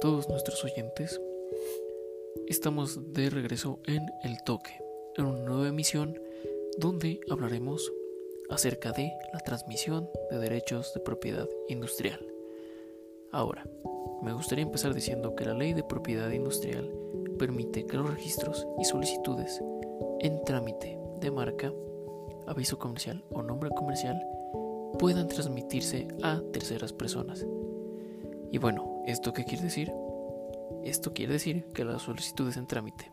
todos nuestros oyentes. Estamos de regreso en El Toque, en una nueva emisión donde hablaremos acerca de la transmisión de derechos de propiedad industrial. Ahora, me gustaría empezar diciendo que la ley de propiedad industrial permite que los registros y solicitudes en trámite de marca, aviso comercial o nombre comercial puedan transmitirse a terceras personas. Y bueno, ¿esto qué quiere decir? Esto quiere decir que las solicitudes en trámite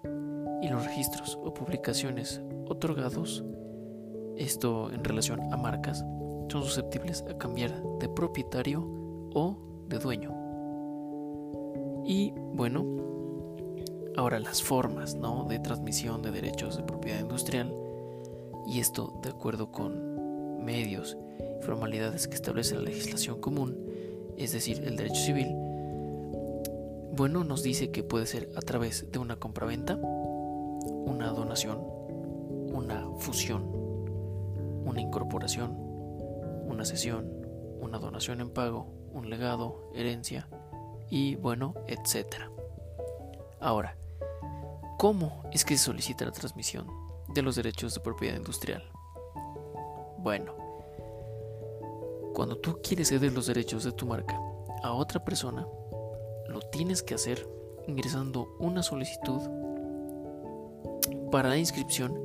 y los registros o publicaciones otorgados, esto en relación a marcas, son susceptibles a cambiar de propietario o de dueño. Y bueno, ahora las formas ¿no? de transmisión de derechos de propiedad industrial, y esto de acuerdo con medios y formalidades que establece la legislación común, es decir, el derecho civil, bueno, nos dice que puede ser a través de una compraventa, una donación, una fusión, una incorporación, una cesión, una donación en pago, un legado, herencia y bueno, etcétera. Ahora, ¿cómo es que se solicita la transmisión de los derechos de propiedad industrial? Bueno, cuando tú quieres ceder los derechos de tu marca a otra persona, lo tienes que hacer ingresando una solicitud para la inscripción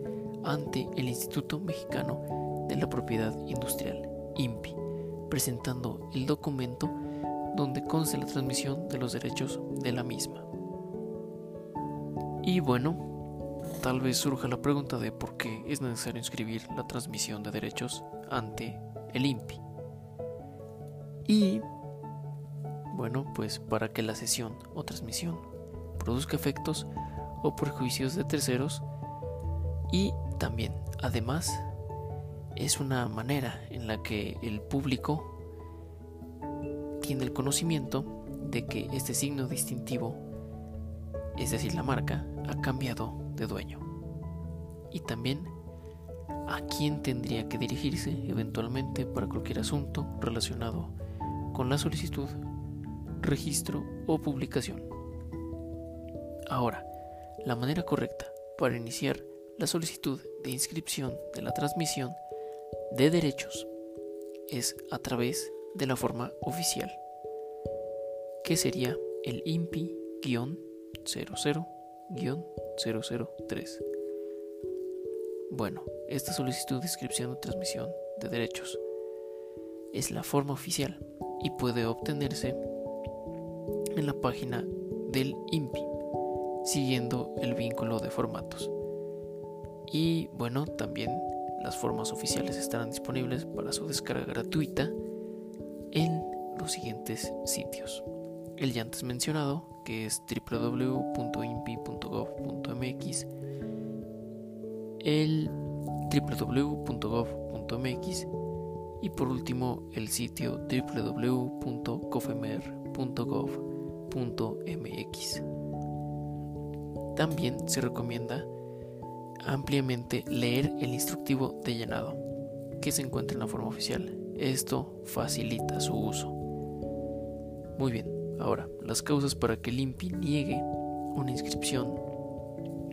ante el Instituto Mexicano de la Propiedad Industrial, INPI, presentando el documento donde conste la transmisión de los derechos de la misma. Y bueno, tal vez surja la pregunta de por qué es necesario inscribir la transmisión de derechos ante el INPI. Y bueno, pues para que la sesión o transmisión produzca efectos o perjuicios de terceros y también, además, es una manera en la que el público tiene el conocimiento de que este signo distintivo, es decir, la marca, ha cambiado de dueño. Y también a quién tendría que dirigirse eventualmente para cualquier asunto relacionado con la solicitud registro o publicación. Ahora, la manera correcta para iniciar la solicitud de inscripción de la transmisión de derechos es a través de la forma oficial, que sería el INPI-00-003. Bueno, esta solicitud de inscripción o transmisión de derechos es la forma oficial y puede obtenerse en la página del INPI, siguiendo el vínculo de formatos. Y bueno, también las formas oficiales estarán disponibles para su descarga gratuita en los siguientes sitios. El ya antes mencionado, que es www.impi.gov.mx, el www.gov.mx y por último el sitio www.cofemer.gov mx También se recomienda ampliamente leer el instructivo de llenado que se encuentra en la forma oficial. Esto facilita su uso. Muy bien, ahora las causas para que el INPI niegue una inscripción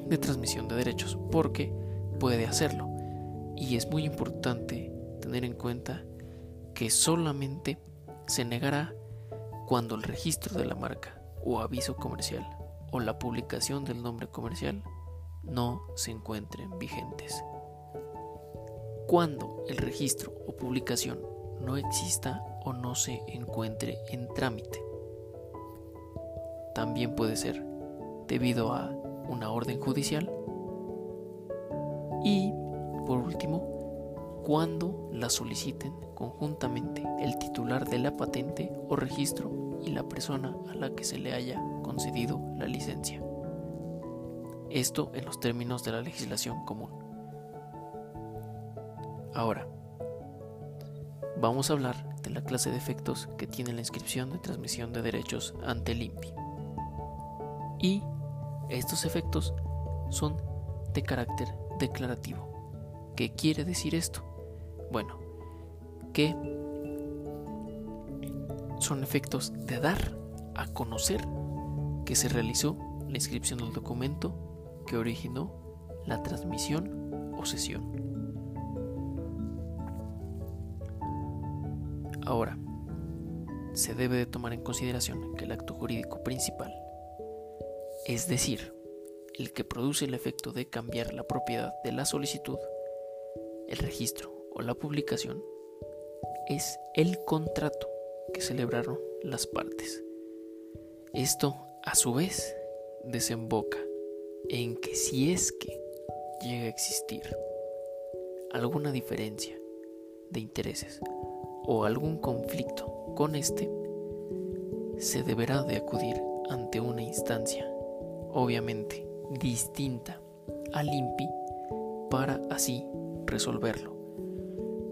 de transmisión de derechos, porque puede hacerlo. Y es muy importante tener en cuenta que solamente se negará cuando el registro de la marca o aviso comercial o la publicación del nombre comercial no se encuentren vigentes. Cuando el registro o publicación no exista o no se encuentre en trámite. También puede ser debido a una orden judicial. Y, por último, cuando la soliciten conjuntamente el titular de la patente o registro y la persona a la que se le haya concedido la licencia. Esto en los términos de la legislación común. Ahora, vamos a hablar de la clase de efectos que tiene la inscripción de transmisión de derechos ante el INPI. Y estos efectos son de carácter declarativo. ¿Qué quiere decir esto? Bueno, que son efectos de dar a conocer que se realizó la inscripción del documento que originó la transmisión o sesión. Ahora, se debe de tomar en consideración que el acto jurídico principal, es decir, el que produce el efecto de cambiar la propiedad de la solicitud, el registro o la publicación, es el contrato que celebraron las partes. Esto, a su vez, desemboca en que si es que llega a existir alguna diferencia de intereses o algún conflicto con este, se deberá de acudir ante una instancia, obviamente distinta al INPI, para así resolverlo.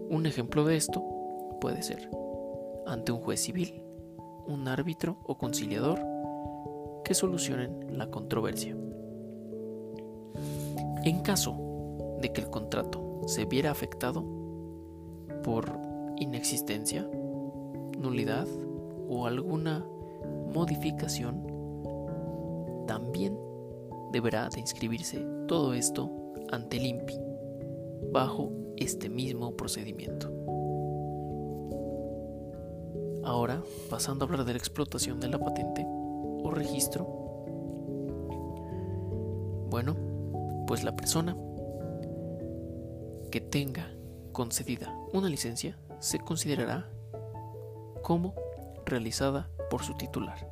Un ejemplo de esto puede ser ante un juez civil, un árbitro o conciliador que solucionen la controversia. En caso de que el contrato se viera afectado por inexistencia, nulidad o alguna modificación, también deberá de inscribirse todo esto ante el INPI bajo este mismo procedimiento. Ahora, pasando a hablar de la explotación de la patente o registro, bueno, pues la persona que tenga concedida una licencia se considerará como realizada por su titular,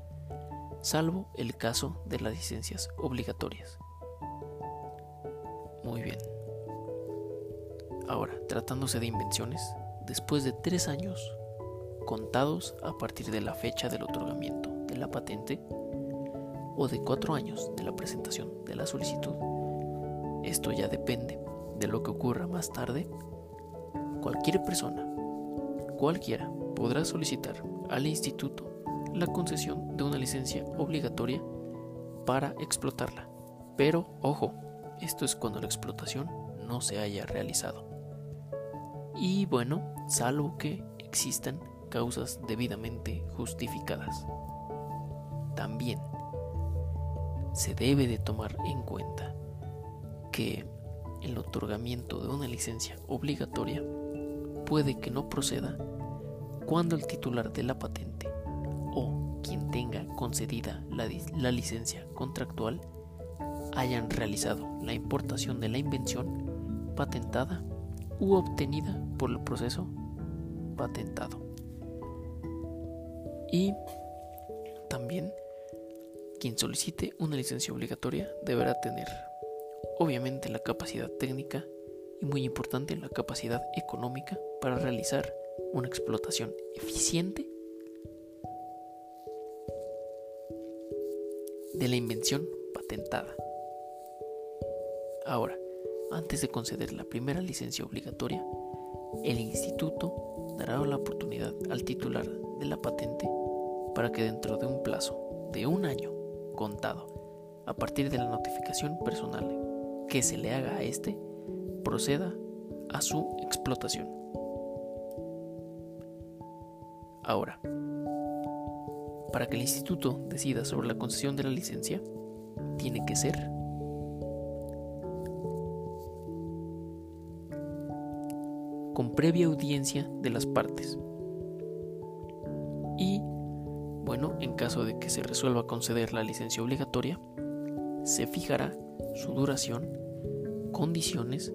salvo el caso de las licencias obligatorias. Muy bien. Ahora, tratándose de invenciones, después de tres años contados a partir de la fecha del otorgamiento de la patente o de cuatro años de la presentación de la solicitud, esto ya depende de lo que ocurra más tarde, cualquier persona, cualquiera, podrá solicitar al instituto la concesión de una licencia obligatoria para explotarla. Pero, ojo, esto es cuando la explotación no se haya realizado. Y bueno, salvo que existan causas debidamente justificadas. También se debe de tomar en cuenta que el otorgamiento de una licencia obligatoria puede que no proceda cuando el titular de la patente o quien tenga concedida la, la, licencia contractual hayan realizado la importación de la invención patentada u obtenida por el proceso patentado. Y también quien solicite una licencia obligatoria deberá tener obviamente la capacidad técnica y muy importante la capacidad económica para realizar una explotación eficiente de la invención patentada. Ahora, antes de conceder la primera licencia obligatoria, el instituto dará la oportunidad al titular de la patente para que dentro de un plazo de un año contado a partir de la notificación personal que se le haga a éste, proceda a su explotación. Ahora, para que el instituto decida sobre la concesión de la licencia, tiene que ser con previa audiencia de las partes. En caso de que se resuelva conceder la licencia obligatoria, se fijará su duración, condiciones,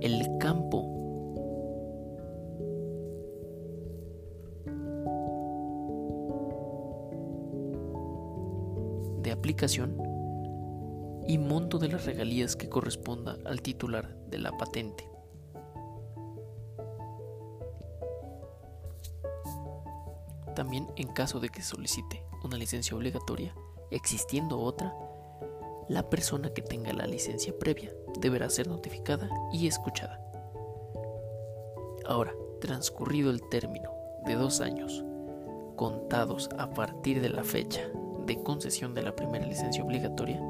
el campo de aplicación y monto de las regalías que corresponda al titular de la patente. También en caso de que solicite una licencia obligatoria, existiendo otra, la persona que tenga la licencia previa deberá ser notificada y escuchada. Ahora, transcurrido el término de dos años, contados a partir de la fecha de concesión de la primera licencia obligatoria,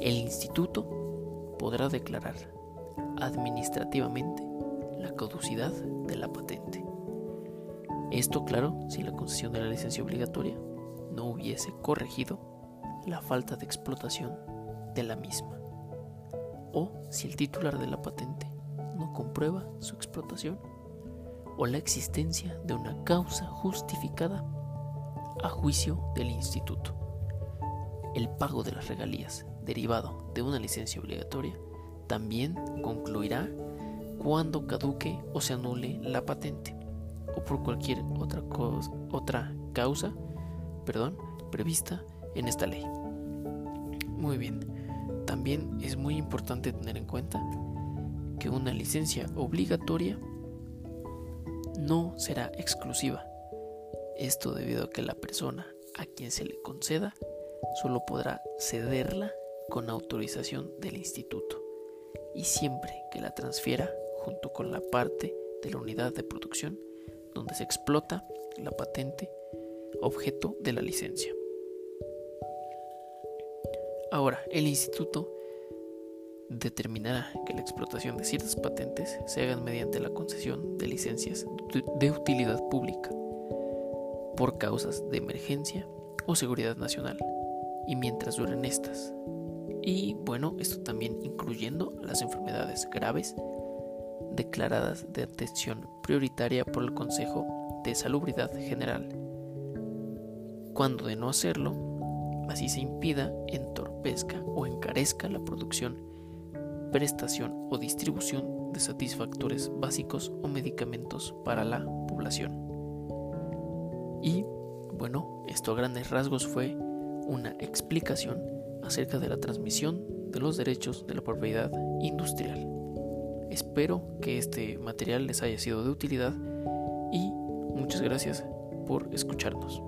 el instituto podrá declarar administrativamente la caducidad de la patente. Esto, claro, si la concesión de la licencia obligatoria no hubiese corregido la falta de explotación de la misma, o si el titular de la patente no comprueba su explotación, o la existencia de una causa justificada a juicio del instituto. El pago de las regalías derivado de una licencia obligatoria también concluirá cuando caduque o se anule la patente o por cualquier otra, otra causa prevista en esta ley. Muy bien, también es muy importante tener en cuenta que una licencia obligatoria no será exclusiva. Esto debido a que la persona a quien se le conceda solo podrá cederla con autorización del instituto y siempre que la transfiera junto con la parte de la unidad de producción donde se explota la patente objeto de la licencia. Ahora, el instituto determinará que la explotación de ciertas patentes se hagan mediante la concesión de licencias de utilidad pública por causas de emergencia o seguridad nacional y mientras duren estas. Y bueno, esto también incluyendo las enfermedades graves declaradas de atención prioritaria por el Consejo de Salubridad General. Cuando de no hacerlo, así se impida, entorpezca o encarezca la producción, prestación o distribución de satisfactores básicos o medicamentos para la población. Y bueno, esto a grandes rasgos fue una explicación acerca de la transmisión de los derechos de la propiedad industrial. Espero que este material les haya sido de utilidad y muchas gracias por escucharnos.